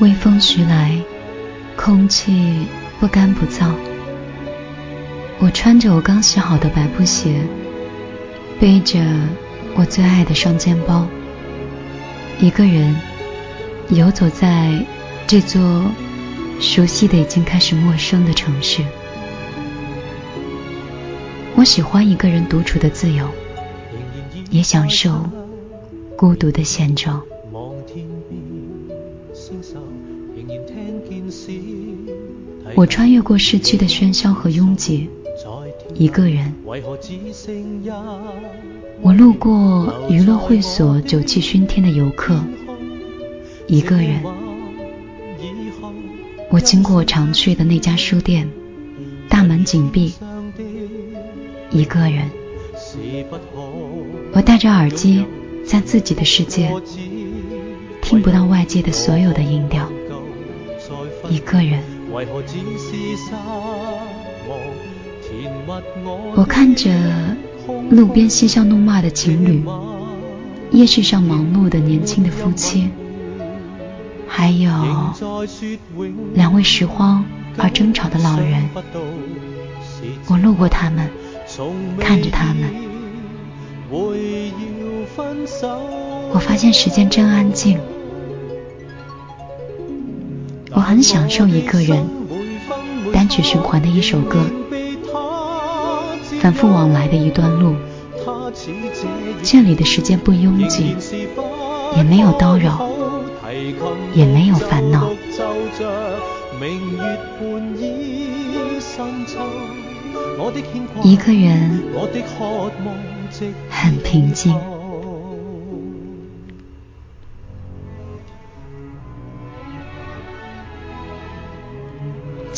微风徐来，空气不干不燥。我穿着我刚洗好的白布鞋，背着我最爱的双肩包，一个人游走在这座熟悉的已经开始陌生的城市。我喜欢一个人独处的自由，也享受孤独的现状。我穿越过市区的喧嚣和拥挤，一个人。我路过娱乐会所酒气熏天的游客，一个人。我经过我常去的那家书店，大门紧闭，一个人。我戴着耳机，在自己的世界，听不到外界的所有的音调。一个人，我看着路边嬉笑怒骂的情侣，夜市上忙碌的年轻的夫妻，还有两位拾荒而争吵的老人。我路过他们，看着他们，我发现时间真安静。我很享受一个人单曲循环的一首歌，反复往来的一段路。这里的时间不拥挤，也没有叨扰，也没有烦恼。一个人很平静。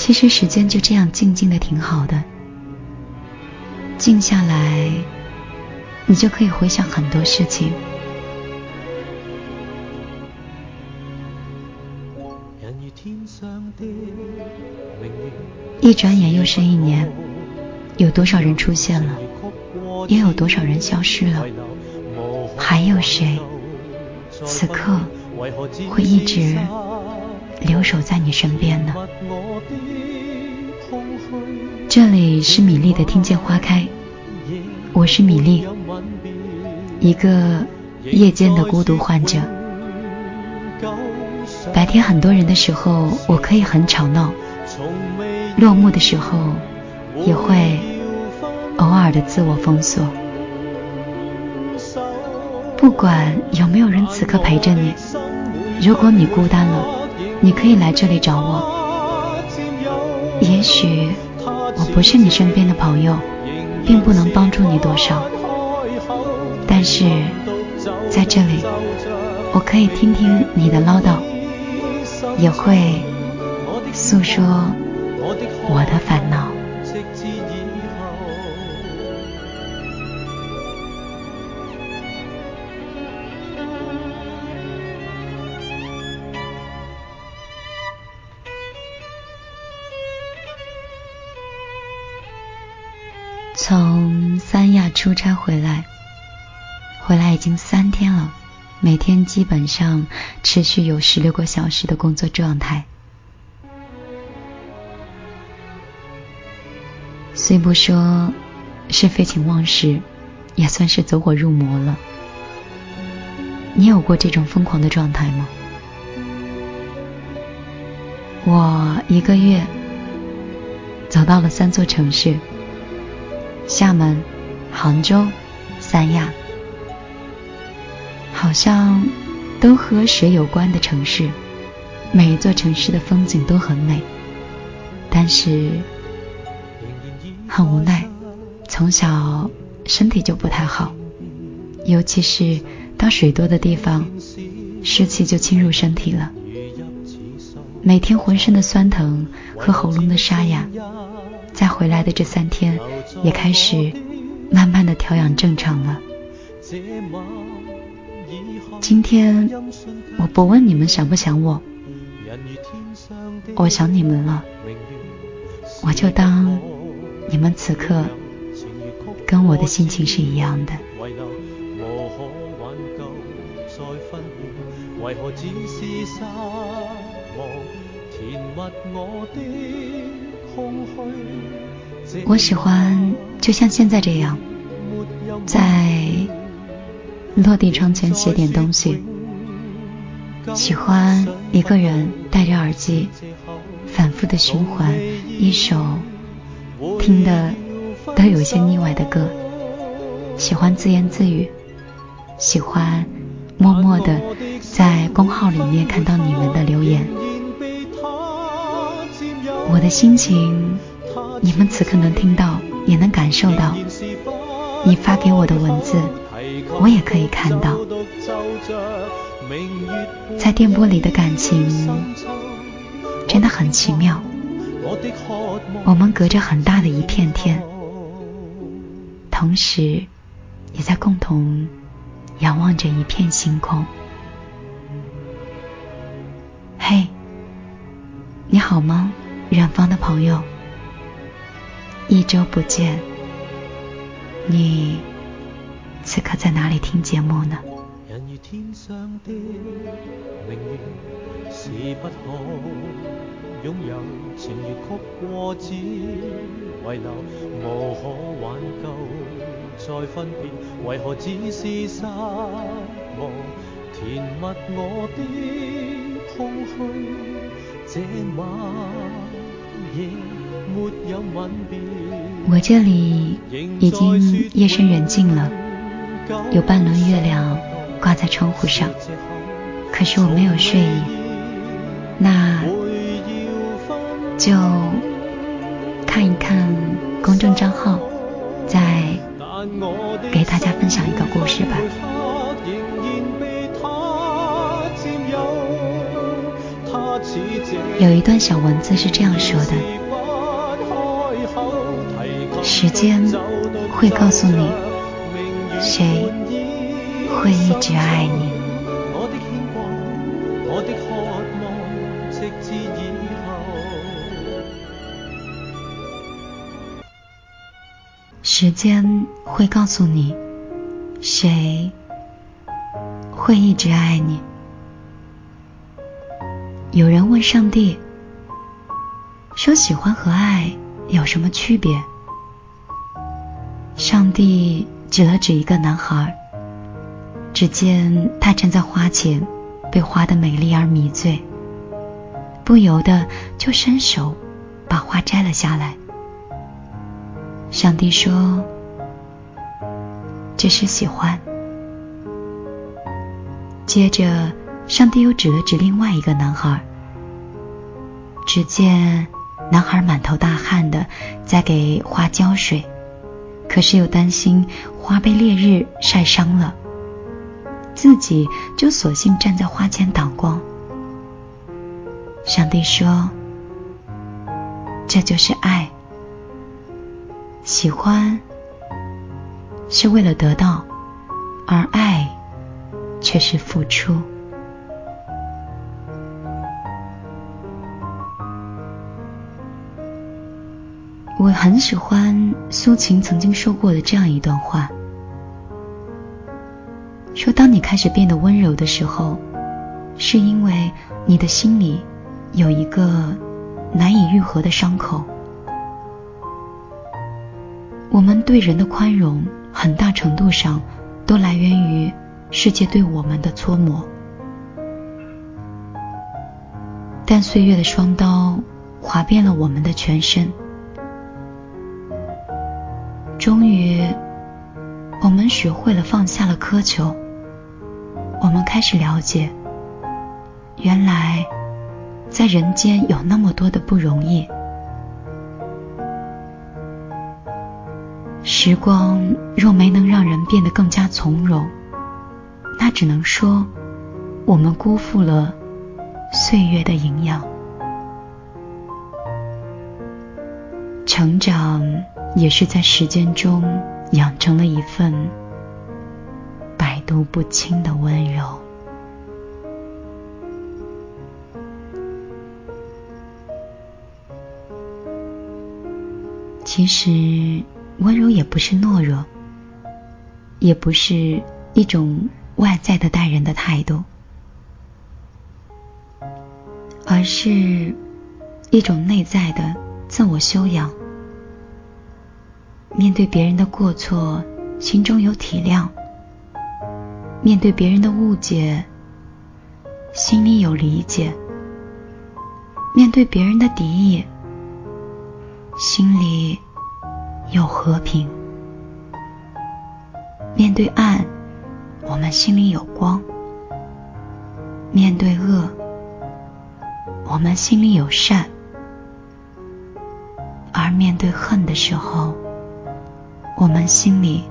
其实时间就这样静静的挺好的，静下来，你就可以回想很多事情。一转眼又是一年，有多少人出现了，也有多少人消失了，还有谁此刻会一直？留守在你身边呢。这里是米粒的听见花开，我是米粒，一个夜间的孤独患者。白天很多人的时候，我可以很吵闹；落幕的时候，也会偶尔的自我封锁。不管有没有人此刻陪着你，如果你孤单了。你可以来这里找我。也许我不是你身边的朋友，并不能帮助你多少，但是在这里，我可以听听你的唠叨，也会诉说我的烦恼。出差回来，回来已经三天了，每天基本上持续有十六个小时的工作状态。虽不说是废寝忘食，也算是走火入魔了。你有过这种疯狂的状态吗？我一个月走到了三座城市。厦门、杭州、三亚，好像都和水有关的城市。每一座城市的风景都很美，但是很无奈，从小身体就不太好，尤其是当水多的地方，湿气就侵入身体了。每天浑身的酸疼和喉咙的沙哑。在回来的这三天，也开始慢慢的调养正常了。今天我不问你们想不想我，我想你们了，我就当你们此刻跟我的心情是一样的。我我喜欢就像现在这样，在落地窗前写点东西。喜欢一个人戴着耳机，反复的循环一首听的都有些腻歪的歌。喜欢自言自语，喜欢默默的在公号里面看到你们的留言。我的心情，你们此刻能听到，也能感受到。你发给我的文字，我也可以看到。在电波里的感情真的很奇妙。我们隔着很大的一片天，同时也在共同仰望着一片星空。嘿，你好吗，远方的朋友？一周不见，你此刻在哪里听节目呢？人如天上的明月是不可拥有，情如曲过只遗留，无可挽救再分别，为何只是失望？填密我的空虚，这晚夜。我这里已经夜深人静了，有半轮月亮。挂在窗户上，可是我没有睡意，那就看一看公众账号，再给大家分享一个故事吧。有一段小文字是这样说的：时间会告诉你谁。会一直爱你。时间会告诉你，谁会一直爱你。有人问上帝，说喜欢和爱有什么区别？上帝指了指一个男孩。只见他站在花前，被花的美丽而迷醉，不由得就伸手把花摘了下来。上帝说：“这是喜欢。”接着，上帝又指了指另外一个男孩。只见男孩满头大汗的在给花浇水，可是又担心花被烈日晒伤了。自己就索性站在花前挡光。上帝说：“这就是爱，喜欢是为了得到，而爱却是付出。”很喜欢苏秦曾经说过的这样一段话。说，当你开始变得温柔的时候，是因为你的心里有一个难以愈合的伤口。我们对人的宽容，很大程度上都来源于世界对我们的搓磨。但岁月的双刀划遍了我们的全身，终于，我们学会了放下了苛求。我们开始了解，原来在人间有那么多的不容易。时光若没能让人变得更加从容，那只能说我们辜负了岁月的营养。成长也是在时间中养成了一份。百毒不侵的温柔。其实，温柔也不是懦弱，也不是一种外在的待人的态度，而是一种内在的自我修养。面对别人的过错，心中有体谅；面对别人的误解，心里有理解；面对别人的敌意，心里有和平。面对暗，我们心里有光；面对恶，我们心里有善；而面对恨的时候，我们心里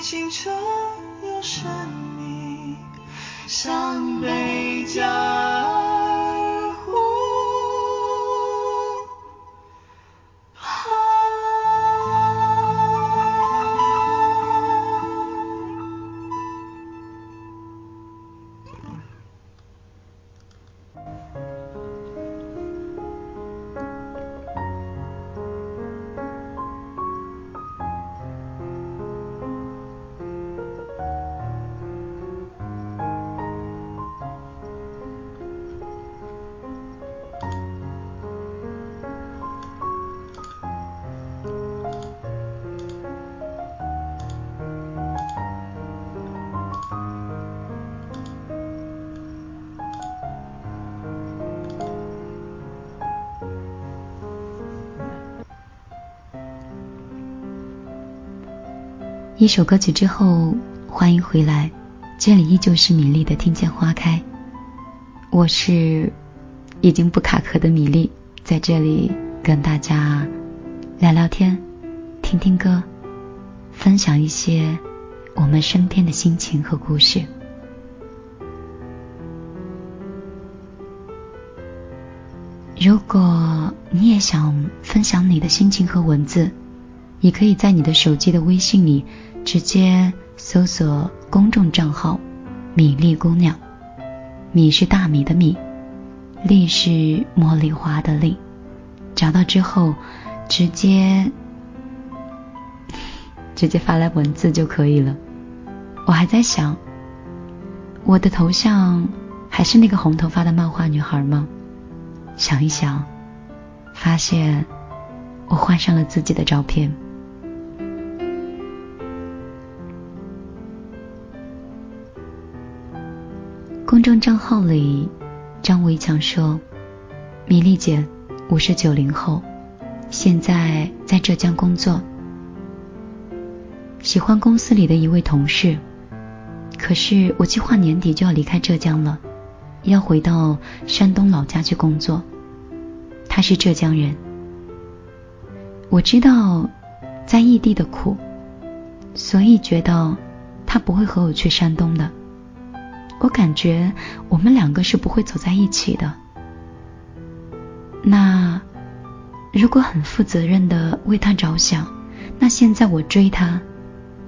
清澈又神秘，像贝加一首歌曲之后，欢迎回来，这里依旧是米粒的听见花开。我是已经不卡壳的米粒，在这里跟大家聊聊天，听听歌，分享一些我们身边的心情和故事。如果你也想分享你的心情和文字，你可以在你的手机的微信里直接搜索公众账号“米粒姑娘”，米是大米的米，粒是茉莉花的粒。找到之后，直接 直接发来文字就可以了。我还在想，我的头像还是那个红头发的漫画女孩吗？想一想，发现我换上了自己的照片。公众账号里，张维强说：“米粒姐，我是九零后，现在在浙江工作，喜欢公司里的一位同事。”可是我计划年底就要离开浙江了，要回到山东老家去工作。他是浙江人，我知道在异地的苦，所以觉得他不会和我去山东的。我感觉我们两个是不会走在一起的。那如果很负责任的为他着想，那现在我追他。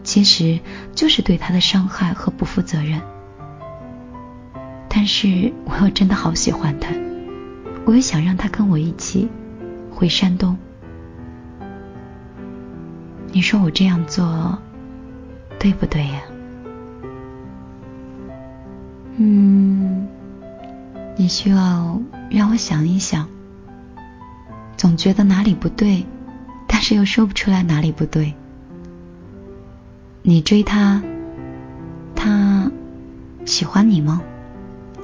其实就是对他的伤害和不负责任，但是我又真的好喜欢他，我也想让他跟我一起回山东。你说我这样做对不对呀？嗯，你需要让我想一想。总觉得哪里不对，但是又说不出来哪里不对。你追他，他喜欢你吗？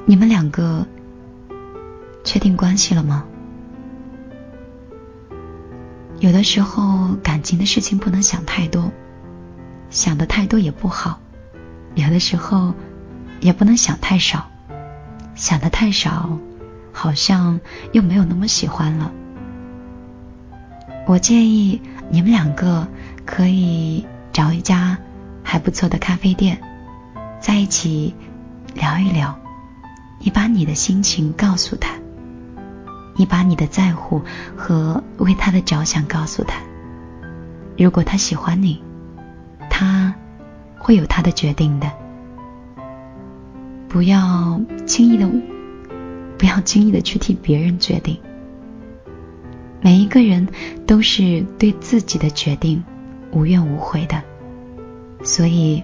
你们两个确定关系了吗？有的时候感情的事情不能想太多，想的太多也不好；有的时候也不能想太少，想的太少好像又没有那么喜欢了。我建议你们两个可以找一家。还不错的咖啡店，在一起聊一聊。你把你的心情告诉他，你把你的在乎和为他的着想告诉他。如果他喜欢你，他会有他的决定的。不要轻易的，不要轻易的去替别人决定。每一个人都是对自己的决定无怨无悔的。所以，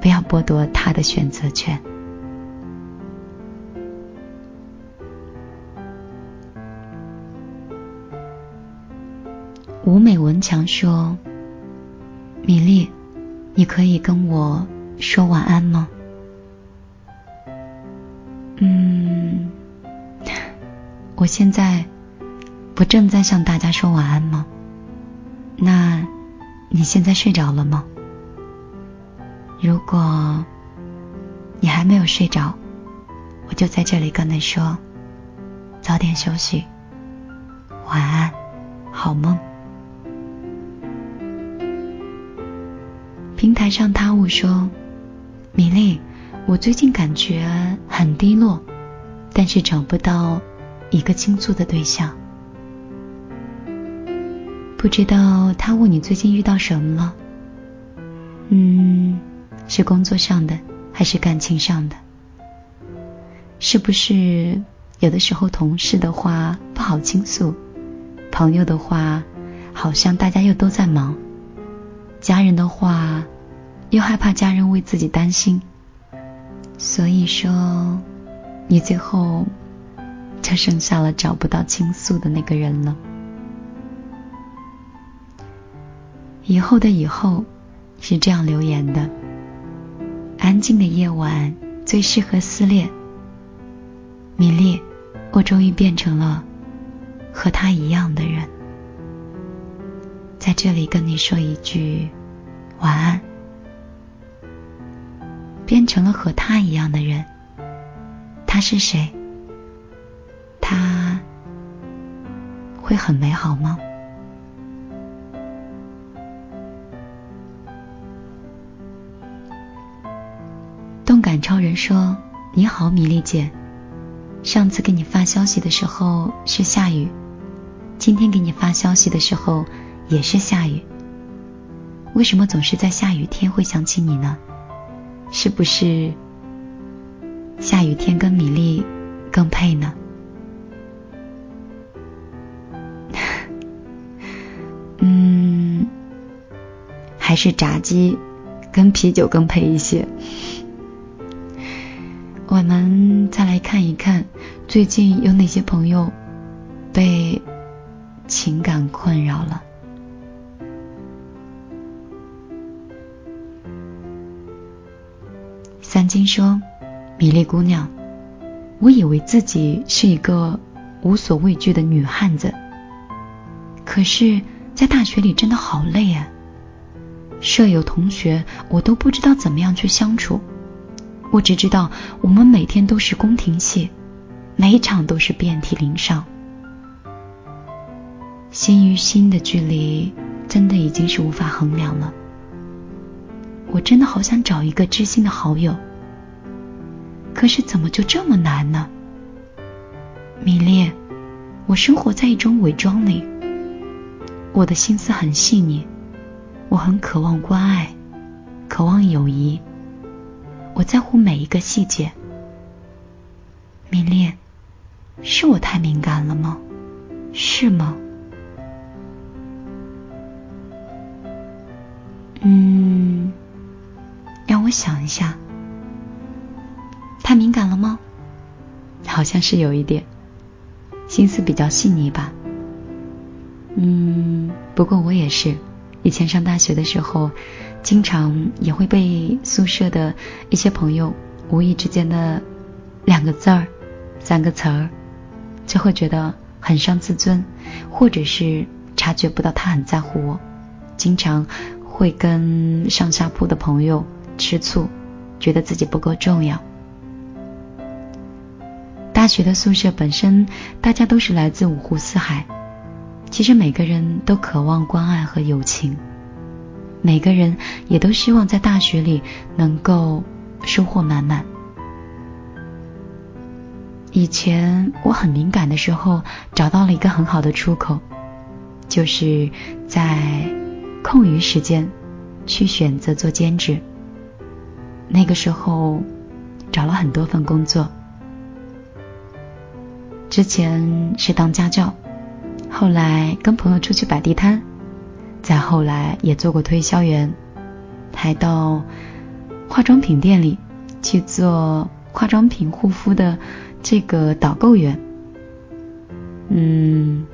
不要剥夺他的选择权。吴美文强说：“米粒，你可以跟我说晚安吗？”嗯，我现在不正在向大家说晚安吗？那你现在睡着了吗？如果你还没有睡着，我就在这里跟你说，早点休息，晚安，好梦。平台上他物说：“米粒，我最近感觉很低落，但是找不到一个倾诉的对象，不知道他问你最近遇到什么了？”嗯。是工作上的还是感情上的？是不是有的时候同事的话不好倾诉，朋友的话好像大家又都在忙，家人的话又害怕家人为自己担心，所以说你最后就剩下了找不到倾诉的那个人了。以后的以后是这样留言的。安静的夜晚最适合撕裂。米粒，我终于变成了和他一样的人，在这里跟你说一句晚安。变成了和他一样的人，他是谁？他会很美好吗？动感超人说：“你好，米粒姐，上次给你发消息的时候是下雨，今天给你发消息的时候也是下雨。为什么总是在下雨天会想起你呢？是不是下雨天跟米粒更配呢？嗯，还是炸鸡跟啤酒更配一些。我们再来看一看，最近有哪些朋友被情感困扰了？三金说：“米粒姑娘，我以为自己是一个无所畏惧的女汉子，可是，在大学里真的好累啊！舍友、同学，我都不知道怎么样去相处。”我只知道，我们每天都是宫廷戏，每场都是遍体鳞伤。心与心的距离，真的已经是无法衡量了。我真的好想找一个知心的好友，可是怎么就这么难呢？米粒，我生活在一种伪装里，我的心思很细腻，我很渴望关爱，渴望友谊。我在乎每一个细节，米粒，是我太敏感了吗？是吗？嗯，让我想一下，太敏感了吗？好像是有一点，心思比较细腻吧。嗯，不过我也是，以前上大学的时候。经常也会被宿舍的一些朋友无意之间的两个字儿、三个词儿，就会觉得很伤自尊，或者是察觉不到他很在乎我，经常会跟上下铺的朋友吃醋，觉得自己不够重要。大学的宿舍本身大家都是来自五湖四海，其实每个人都渴望关爱和友情。每个人也都希望在大学里能够收获满满。以前我很敏感的时候，找到了一个很好的出口，就是在空余时间去选择做兼职。那个时候找了很多份工作，之前是当家教，后来跟朋友出去摆地摊。再后来也做过推销员，还到化妆品店里去做化妆品护肤的这个导购员。嗯，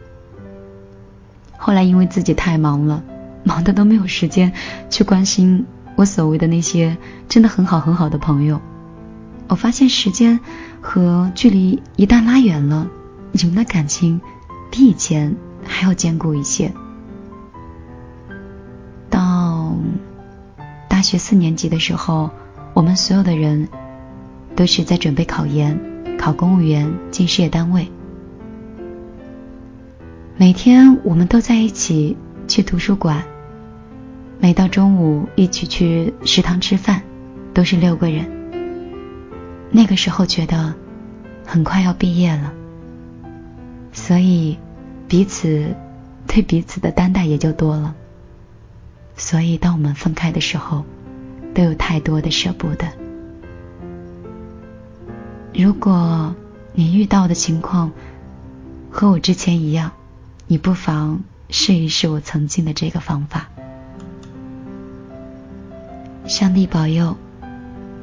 后来因为自己太忙了，忙的都没有时间去关心我所谓的那些真的很好很好的朋友。我发现时间和距离一旦拉远了，你们的感情比以前还要坚固一些。到大学四年级的时候，我们所有的人都是在准备考研、考公务员、进事业单位。每天我们都在一起去图书馆，每到中午一起去食堂吃饭，都是六个人。那个时候觉得很快要毕业了，所以彼此对彼此的担待也就多了。所以，当我们分开的时候，都有太多的舍不得。如果你遇到的情况和我之前一样，你不妨试一试我曾经的这个方法。上帝保佑，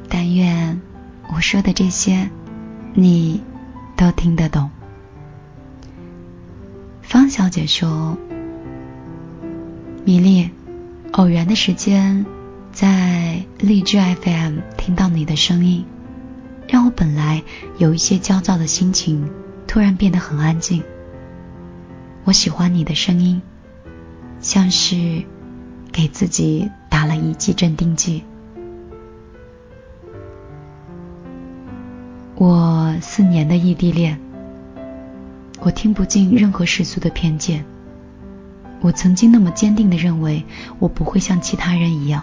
但愿我说的这些，你都听得懂。方小姐说：“米粒。”偶然的时间，在荔枝 FM 听到你的声音，让我本来有一些焦躁的心情突然变得很安静。我喜欢你的声音，像是给自己打了一剂镇定剂。四年的异地恋，我听不进任何世俗的偏见。我曾经那么坚定的认为，我不会像其他人一样，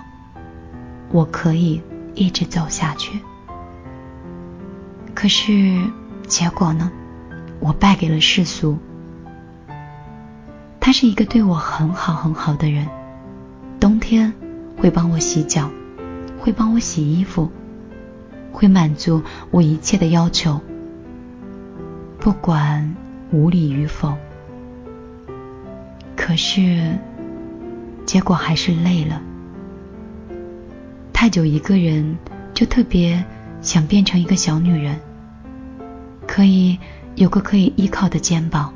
我可以一直走下去。可是，结果呢，我败给了世俗。他是一个对我很好很好的人，冬天会帮我洗脚，会帮我洗衣服，会满足我一切的要求，不管无理与否。可是，结果还是累了。太久一个人，就特别想变成一个小女人，可以有个可以依靠的肩膀。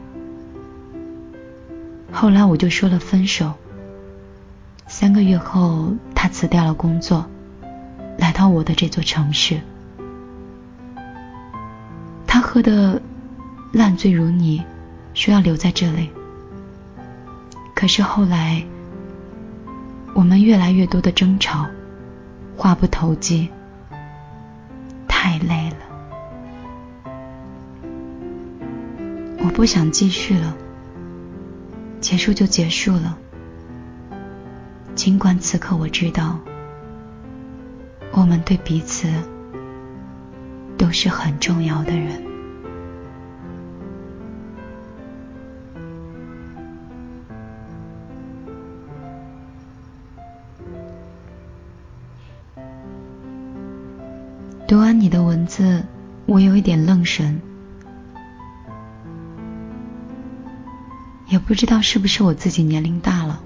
后来我就说了分手。三个月后，他辞掉了工作，来到我的这座城市。喝得烂醉如泥，说要留在这里。可是后来，我们越来越多的争吵，话不投机，太累了，我不想继续了。结束就结束了。尽管此刻我知道，我们对彼此都是很重要的人。你的文字，我有一点愣神。也不知道是不是我自己年龄大了，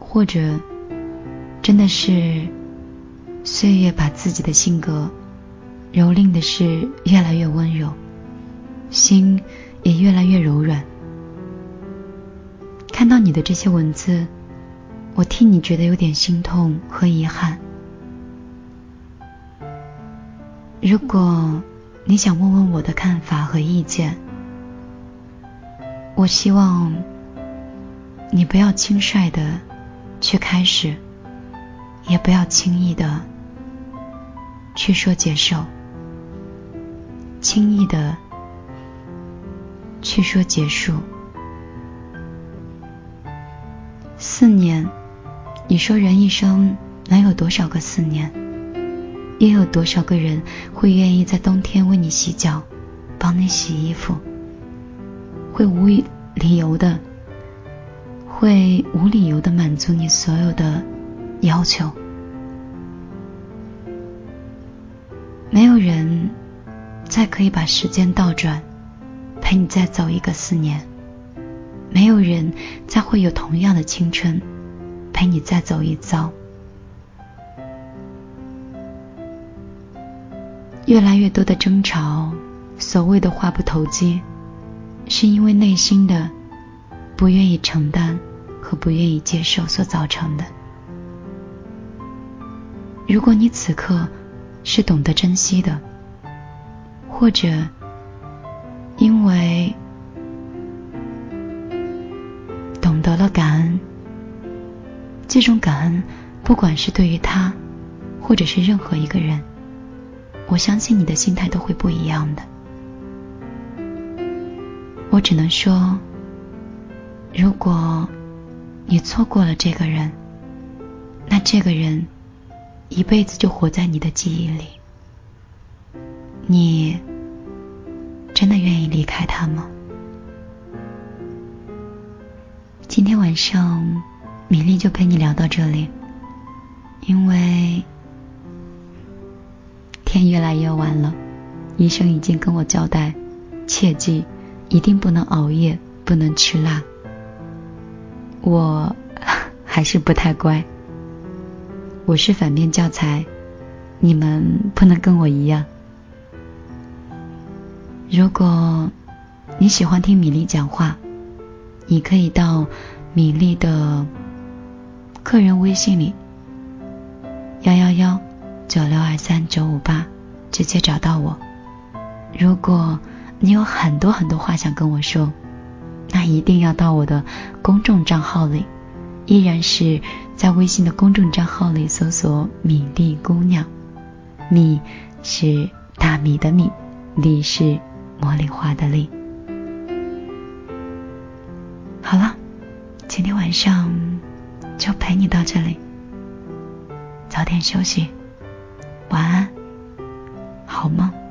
或者真的是岁月把自己的性格蹂躏的是越来越温柔，心也越来越柔软。看到你的这些文字，我替你觉得有点心痛和遗憾。如果你想问问我的看法和意见。我希望你不要轻率的去开始，也不要轻易的去说接受，轻易的去说结束。四年，你说人一生能有多少个四年？又有多少个人会愿意在冬天为你洗脚，帮你洗衣服？会无理由的，会无理由的满足你所有的要求。没有人再可以把时间倒转，陪你再走一个四年。没有人再会有同样的青春，陪你再走一遭。越来越多的争吵，所谓的话不投机。是因为内心的不愿意承担和不愿意接受所造成的。如果你此刻是懂得珍惜的，或者因为懂得了感恩，这种感恩不管是对于他，或者是任何一个人，我相信你的心态都会不一样的。我只能说，如果你错过了这个人，那这个人一辈子就活在你的记忆里。你真的愿意离开他吗？今天晚上，米粒就陪你聊到这里，因为天越来越晚了，医生已经跟我交代，切记。一定不能熬夜，不能吃辣。我还是不太乖，我是反面教材，你们不能跟我一样。如果你喜欢听米粒讲话，你可以到米粒的客人微信里，幺幺幺九六二三九五八，直接找到我。如果你有很多很多话想跟我说，那一定要到我的公众账号里，依然是在微信的公众账号里搜索“米粒姑娘”，米是大米的米，粒是茉莉花的粒。好了，今天晚上就陪你到这里，早点休息，晚安好梦。